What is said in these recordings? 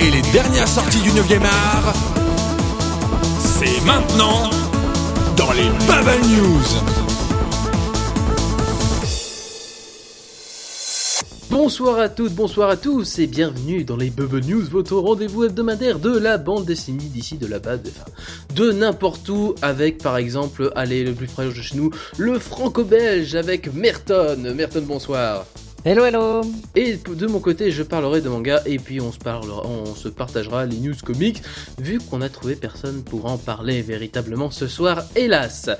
et les dernières sorties du 9e art, c'est maintenant dans les Bubble News. Bonsoir à toutes, bonsoir à tous et bienvenue dans les Bubble News, votre rendez-vous hebdomadaire de la bande dessinée d'ici de là-bas, de, enfin, de n'importe où, avec par exemple, allez, le plus proche de chez nous, le franco-belge avec Merton. Merton, bonsoir. Hello hello Et de mon côté, je parlerai de manga et puis on se parlera, on se partagera les news comics vu qu'on a trouvé personne pour en parler véritablement ce soir, hélas.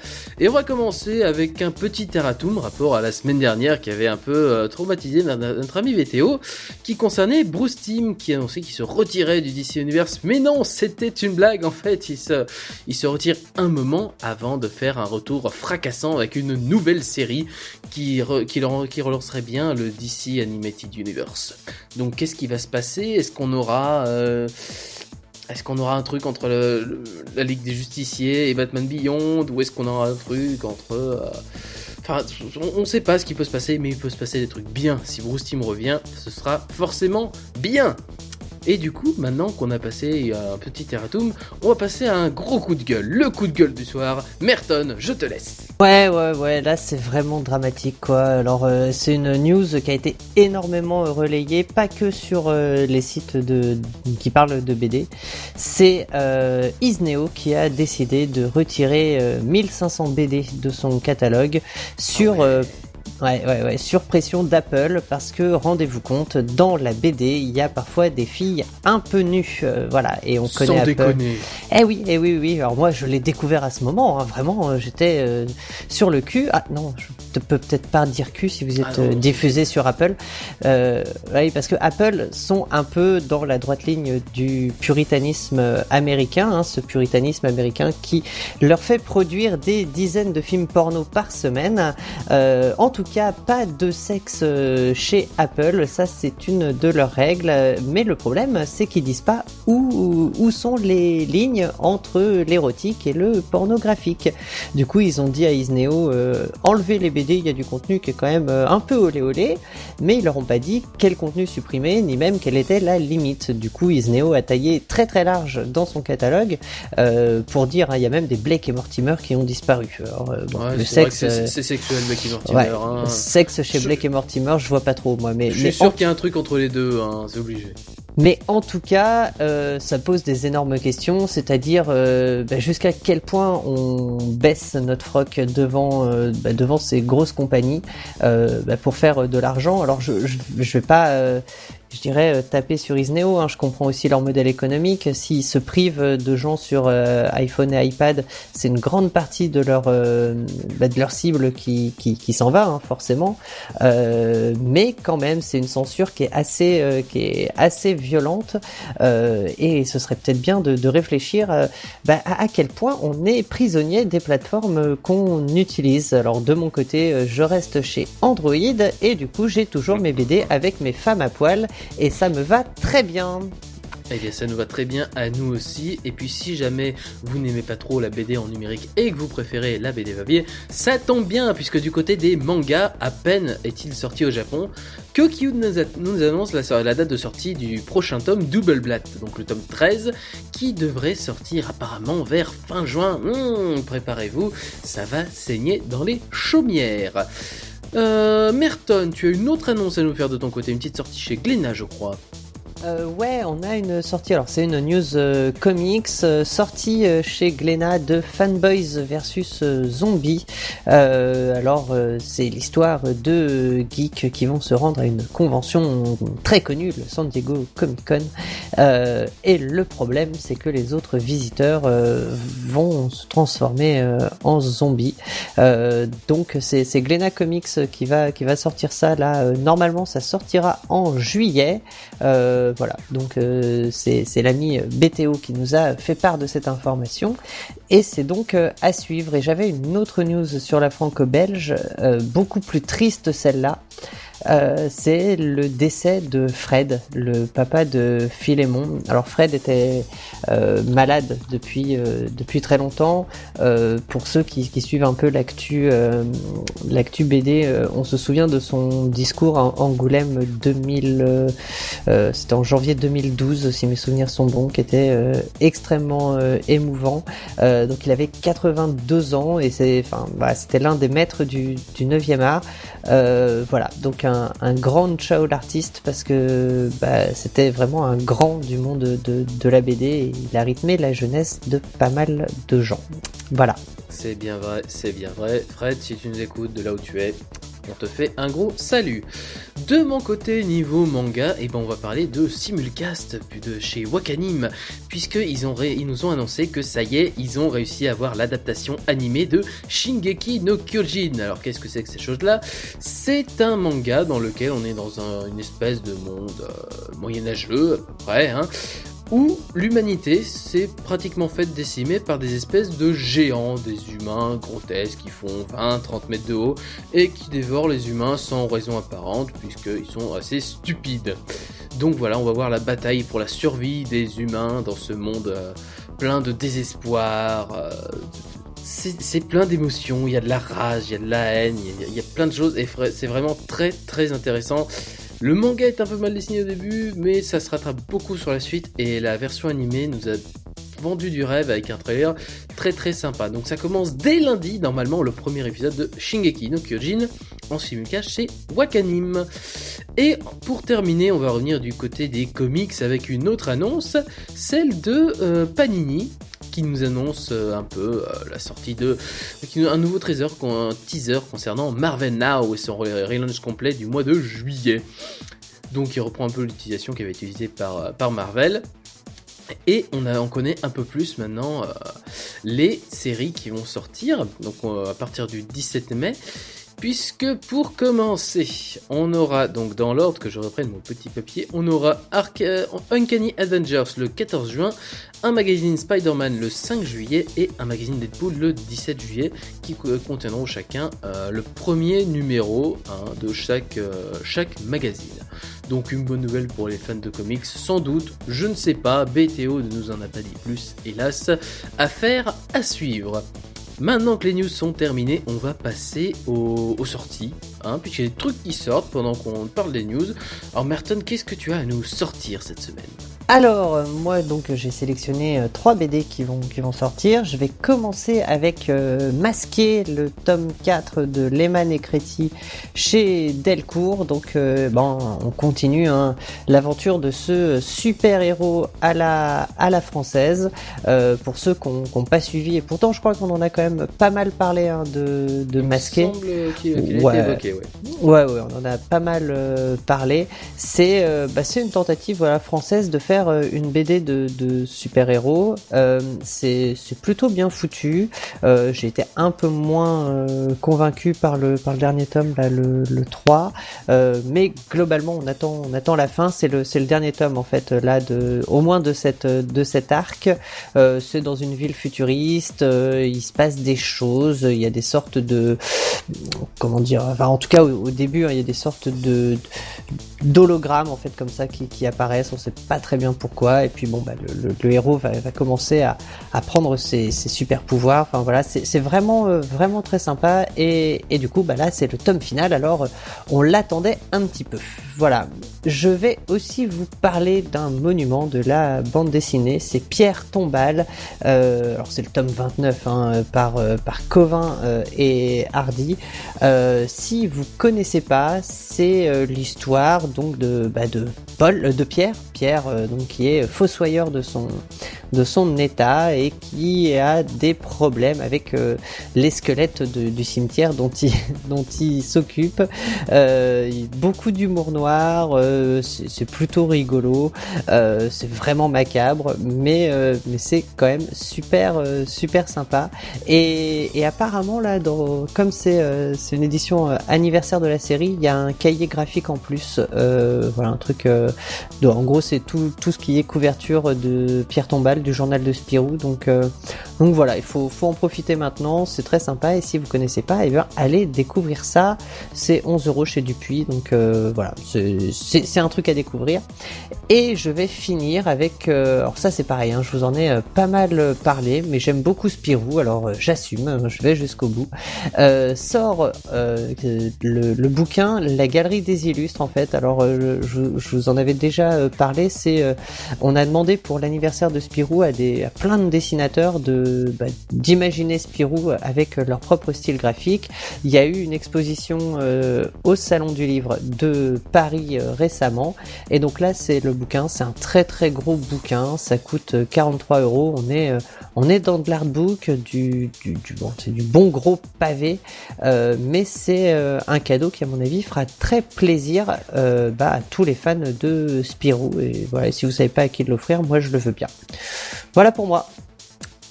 Et on va commencer avec un petit erratum rapport à la semaine dernière qui avait un peu euh, traumatisé notre ami VTO qui concernait Bruce Timm qui annonçait qu'il se retirait du DC Universe. Mais non, c'était une blague en fait. Il se, il se retire un moment avant de faire un retour fracassant avec une nouvelle série qui, qui, qui relancerait bien le DC Animated Universe. Donc qu'est-ce qui va se passer? Est-ce qu'on aura... Euh, est-ce qu'on aura un truc entre la Ligue des Justiciers et Batman Beyond? Ou est-ce qu'on aura un truc entre... Euh, enfin, on ne sait pas ce qui peut se passer, mais il peut se passer des trucs bien. Si Bruce Team revient, ce sera forcément bien. Et du coup, maintenant qu'on a passé un petit erratum, on va passer à un gros coup de gueule. Le coup de gueule du soir. Merton, je te laisse. Ouais, ouais, ouais, là c'est vraiment dramatique quoi. Alors euh, c'est une news qui a été énormément relayée, pas que sur euh, les sites de, qui parlent de BD. C'est euh, Isneo qui a décidé de retirer 1500 BD de son catalogue sur... Ah Ouais, ouais, ouais, sur pression d'Apple parce que rendez-vous compte, dans la BD, il y a parfois des filles un peu nues, euh, voilà, et on connaît Sans déconner. Eh oui, eh oui, oui. Alors moi, je l'ai découvert à ce moment. Hein, vraiment, euh, j'étais euh, sur le cul. Ah non, je ne peux peut-être pas dire cul si vous êtes ah diffusé sur Apple. oui, parce que Apple sont un peu dans la droite ligne du puritanisme américain, hein, ce puritanisme américain qui leur fait produire des dizaines de films porno par semaine. en tout cas, pas de sexe euh, chez Apple, ça c'est une de leurs règles. Mais le problème, c'est qu'ils disent pas où, où sont les lignes entre l'érotique et le pornographique. Du coup, ils ont dit à Isneo, euh, enlever les BD, il y a du contenu qui est quand même euh, un peu olé olé, mais ils leur ont pas dit quel contenu supprimer, ni même quelle était la limite. Du coup, Isneo a taillé très très large dans son catalogue pour dire, hein, il y a même des Blake et Mortimer qui ont disparu. Alors, le sexe, c'est sexuel Blake et Mortimer. Hein. Sexe chez Blake et Mortimer, je vois pas trop moi. Mais, je suis sûr qu'il y a un truc entre les deux, hein, c'est obligé. Mais en tout cas, euh, ça pose des énormes questions, c'est-à-dire euh, bah, jusqu'à quel point on baisse notre froc devant euh, bah, devant ces grosses compagnies bah, pour faire de l'argent. Alors je, je, je vais pas je dirais, euh, taper sur Isneo. Hein. Je comprends aussi leur modèle économique. S'ils se privent de gens sur euh, iPhone et iPad, c'est une grande partie de leur, euh, bah, de leur cible qui, qui, qui s'en va, hein, forcément. Euh, mais quand même, c'est une censure qui est assez, qui est assez violente. et ce serait peut-être bien de, de réfléchir bah, à, à, quel point on est prisonnier des plateformes qu'on utilise. Alors de mon côté, je reste chez Android et du coup, j'ai toujours mes BD avec mes femmes à poil et ça me va très bien. Eh bien, ça nous va très bien à nous aussi. Et puis, si jamais vous n'aimez pas trop la BD en numérique et que vous préférez la BD papier, ça tombe bien, puisque du côté des mangas, à peine est-il sorti au Japon, Kokyu nous, annonce la, date de sortie du prochain tome Double Blatt, donc le tome 13, qui devrait sortir apparemment vers fin juin. Hmm, préparez-vous, ça va saigner dans les chaumières. Euh, Merton, tu as une autre annonce à nous faire de ton côté, une petite sortie chez Glénat, je crois. Euh, ouais, on a une sortie. Alors, c'est une news euh, comics euh, sortie chez Glénat de Fanboys versus Zombies. alors, c'est l'histoire de geeks qui vont se rendre à une convention très connue, le San Diego Comic Con. et le problème, c'est que les autres visiteurs vont se transformer en zombies. donc, c'est, c'est Comics qui va qui va sortir ça là. normalement, ça sortira en juillet. Voilà, donc euh, c'est l'ami BTO qui nous a fait part de cette information et c'est donc euh, à suivre. Et j'avais une autre news sur la franco-belge, beaucoup plus triste celle-là. C'est le décès de Fred, le papa de Philémon. Alors Fred était malade depuis depuis très longtemps. pour ceux qui, suivent un peu l'actu BD, on se souvient de son discours à Angoulême 2000, c'était en janvier 2012 si mes souvenirs sont bons, qui était extrêmement émouvant. donc il avait 82 ans et c'était l'un des maîtres du, du 9e art. Euh, voilà, grand ciao l'artiste parce que bah, c'était vraiment un grand du monde de, de la BD et il a rythmé la jeunesse de pas mal de gens. Voilà. C'est bien vrai, c'est bien vrai. Fred, si tu nous écoutes de là où tu es, on te fait un gros salut. De mon côté, niveau manga, et eh ben on va parler de Simulcast de chez Wakanim, puisqu'ils ils nous ont annoncé que ça y est, ils ont réussi à avoir l'adaptation animée de Shingeki no Kyojin. Alors qu'est-ce que c'est que ces choses-là? C'est un manga dans lequel on est dans une espèce de monde euh, moyenâgeux à peu près, hein, où l'humanité s'est pratiquement faite décimer par des espèces de géants, des humains grotesques qui font 20-30 mètres de haut et qui dévorent les humains sans raison apparente puisqu'ils sont assez stupides. Donc voilà, on va voir la bataille pour la survie des humains dans ce monde euh, plein de désespoir. Euh, c'est plein d'émotions, il y a de la rage, il y a de la haine, il y a plein de choses et c'est vraiment très très intéressant. Le manga est un peu mal dessiné au début, mais ça se rattrape beaucoup sur la suite et la version animée nous a vendu du rêve avec un trailer très très sympa. Donc ça commence dès lundi, normalement, le premier épisode de Shingeki no Kyojin en simulcast chez Wakanim. Et pour terminer, on va revenir du côté des comics avec une autre annonce, celle de euh, Panini qui nous annonce euh, un peu euh, la sortie de un nouveau trésor, un teaser concernant Marvel Now et son relaunch complet du mois de juillet. Donc il reprend un peu l'utilisation qui avait été utilisée par, euh, par Marvel. Et on, a, on connaît un peu plus maintenant les séries qui vont sortir, donc à partir du 17 mai. Puisque pour commencer, on aura donc dans l'ordre que je reprenne mon petit papier, on aura Uncanny Avengers le 14 juin, un magazine Spider-Man le 5 juillet et un magazine Deadpool le 17 juillet qui contiendront chacun euh, le premier numéro hein, de chaque, euh, chaque magazine. Donc une bonne nouvelle pour les fans de comics, sans doute, je ne sais pas, BTO ne nous en a pas dit plus, hélas, affaire à suivre. Maintenant que les news sont terminées, on va passer aux, sorties, hein, puisqu'il y a des trucs qui sortent pendant qu'on parle des news. Alors Merton, qu'est-ce que tu as à nous sortir cette semaine? Alors, euh, moi, donc, j'ai sélectionné euh, trois BD qui vont, qui vont sortir. Je vais commencer avec euh, Masqué, le tome 4 de Lehman et Créti chez Delcourt. Donc, bon, on continue hein, l'aventure de ce super-héros à la, à la française. pour ceux qui n'ont pas suivi, et pourtant, je crois qu'on en a quand même pas mal parlé hein, de, de Masqué. ouais. Évoqué, ouais. ouais. on en a pas mal parlé. C'est bah, une tentative voilà, française de faire euh, une BD de, super-héros. Euh, c'est plutôt bien foutu. Euh, j'ai été un peu moins convaincu par le, par le dernier tome, là, le, le 3. mais globalement, on attend, on attend la fin. C'est le, le dernier tome, en fait, là, de, au moins de, cette, de cet arc. c'est dans une ville futuriste. il se passe des choses. Il y a des sortes de. Comment dire en tout cas, au, début, hein, il y a des sortes de d'hologrammes en fait comme ça qui, qui apparaissent on sait pas très bien pourquoi. Et puis bon bah, le, héros va, commencer à, prendre ses, super pouvoirs. Enfin voilà c'est vraiment euh, vraiment très sympa. Et, et du coup bah là c'est le tome final. Alors on l'attendait un petit peu. Voilà. Je vais aussi vous parler d'un monument de la bande dessinée. C'est Pierre Tombal. Euh, alors c'est le tome 29 hein, par euh, par Covin et Hardy. Si vous connaissez pas c'est l'histoire donc de bah, de Paul de Pierre Pierre donc qui est fossoyeur de son de son état et qui a des problèmes avec euh, les squelettes du cimetière dont il, dont il s'occupe. Euh, beaucoup d'humour noir, euh, c'est plutôt rigolo, c'est vraiment macabre, mais, mais c'est quand même super super sympa. Et, apparemment là, dans, comme c'est une édition anniversaire de la série, il y a un cahier graphique en plus. voilà un truc. en gros, c'est tout tout ce qui est couverture de Pierre Tombal du journal de Spirou. Donc, euh, Donc voilà, il faut, en profiter maintenant, c'est très sympa. Et si vous connaissez pas, eh allez découvrir ça. C'est 11 euros chez Dupuis, donc euh, voilà, c'est un truc à découvrir. Et je vais finir avec, euh, alors ça c'est pareil, hein, je vous en ai pas mal parlé, mais j'aime beaucoup Spirou, alors j'assume, je vais jusqu'au bout. sort le, le, bouquin La Galerie des Illustres en fait. Alors je, je vous en avais déjà parlé, c'est on a demandé pour l'anniversaire de Spirou à, plein de dessinateurs de bah, d'imaginer Spirou avec leur propre style graphique. Il y a eu une exposition euh, au Salon du Livre de Paris euh, récemment, et donc là c'est le bouquin, c'est un très très gros bouquin, ça coûte 43 euh, euros. On est on est dans de l'artbook, du, du, du bon, c'est du bon gros pavé, mais c'est un cadeau qui à mon avis fera très plaisir bah, à tous les fans de Spirou. Et voilà, si vous savez pas à qui l'offrir, moi je le veux bien. Voilà pour moi.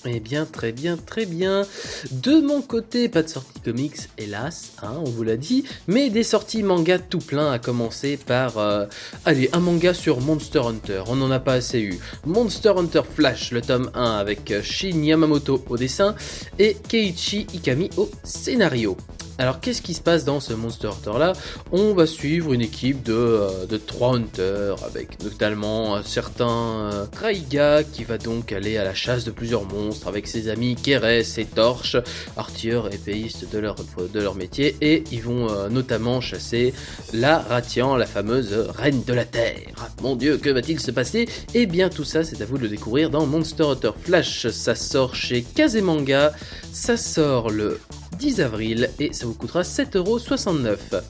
Eh bien, très bien, très bien. De mon côté, pas de sortie comics, hélas, hein, on vous l'a dit, mais des sorties manga tout plein, à commencer par, euh, allez, un manga sur Monster Hunter, on n'en a pas assez eu. Monster Hunter Flash, le tome 1, avec Shin Yamamoto au dessin et Keiichi Ikami au scénario. Alors qu'est-ce qui se passe dans ce Monster Hunter là On va suivre une équipe de, euh, de 3 hunters avec notamment un certain euh, Kraiga qui va donc aller à la chasse de plusieurs monstres avec ses amis Keres et Torche, artilleurs et épéistes de leur, de leur métier et ils vont euh, notamment chasser la Ratian, la fameuse reine de la Terre. Mon dieu, que va-t-il se passer? Eh bien tout ça c'est à vous de le découvrir dans Monster Hunter Flash, ça sort chez Kazemanga, ça sort le 10 avril et ça vous coûtera 7,69€.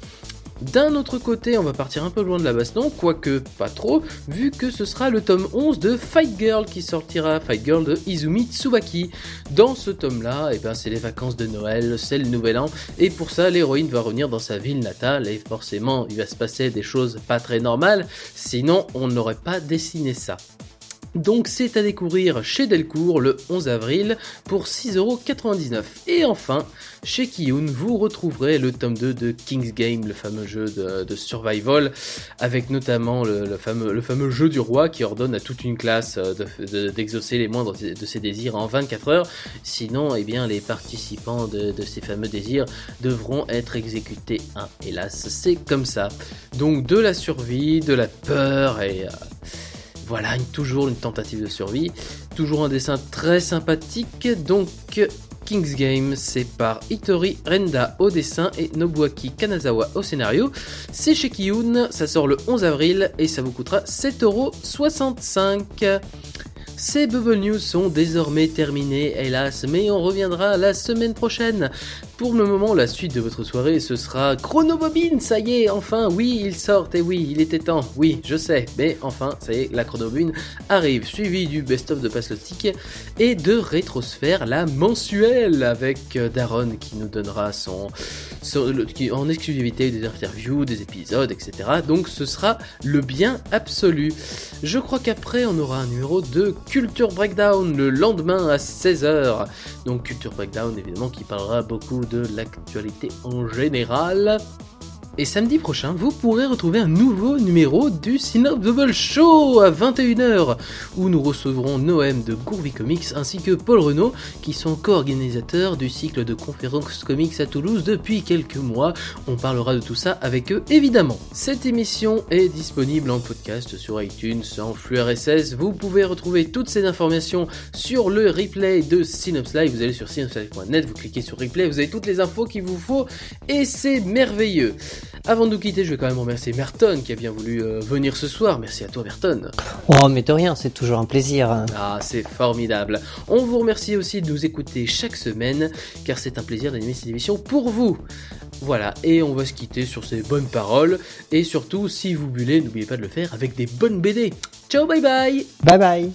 D'un autre côté, on va partir un peu loin de la baston, quoique pas trop, vu que ce sera le tome 11 de Fight Girl qui sortira, Fight Girl de Izumi Tsubaki. Dans ce tome-là, eh ben, c'est les vacances de Noël, c'est le nouvel an, et pour ça, l'héroïne va revenir dans sa ville natale, et forcément, il va se passer des choses pas très normales, sinon on n'aurait pas dessiné ça. Donc c'est à découvrir chez Delcourt le 11 avril pour 6,99€. Et enfin, chez Kiyun, vous retrouverez le tome 2 de King's Game, le fameux jeu de, survival, avec notamment le, fameux, jeu du roi qui ordonne à toute une classe d'exaucer les moindres de ses désirs en 24 heures. Sinon, eh bien, les participants de, ces fameux désirs devront être exécutés. Hein, hélas, c'est comme ça. Donc de la survie, de la peur et... Euh, voilà, toujours une tentative de survie. Toujours un dessin très sympathique. Donc, King's Game, c'est par Hitori Renda au dessin et Nobuaki Kanazawa au scénario. C'est chez Kiyun, ça sort le 11 avril et ça vous coûtera 7,65€. Ces Bubble News sont désormais terminés, hélas, mais on reviendra la semaine prochaine pour le moment, la suite de votre soirée, ce sera Chronobobine, ça y est, enfin, oui, il sort, et oui, il était temps, oui, je sais, mais enfin, ça y est, la Chronobobine arrive, suivi du best-of de Paslotique et de Rétrosphère, la mensuelle, avec euh, Daron qui nous donnera son, en exclusivité des interviews, des épisodes, etc. Donc ce sera le bien absolu. Je crois qu'après, on aura un numéro de Culture Breakdown le lendemain à 16h. Donc Culture Breakdown, évidemment, qui parlera beaucoup de l'actualité en général. Et samedi prochain, vous pourrez retrouver un nouveau numéro du Double Show à 21h, où nous recevrons Noëm de Gourvi Comics ainsi que Paul Renault, qui sont co-organisateurs du cycle de conférences comics à Toulouse depuis quelques mois. On parlera de tout ça avec eux, évidemment. Cette émission est disponible en podcast sur iTunes, en flux RSS. Vous pouvez retrouver toutes ces informations sur le replay de Synops Live. Vous allez sur synopslive.net, vous cliquez sur replay, vous avez toutes les infos qu'il vous faut, et c'est merveilleux. Avant de nous quitter, je vais quand même remercier Merton qui a bien voulu euh, venir ce soir. Merci à toi Merton. Oh mais de rien, c'est toujours un plaisir. Ah c'est formidable. On vous remercie aussi de nous écouter chaque semaine car c'est un plaisir d'animer cette émission pour vous. Voilà, et on va se quitter sur ces bonnes paroles. Et surtout, si vous bullez, n'oubliez pas de le faire avec des bonnes BD. Ciao, bye bye Bye bye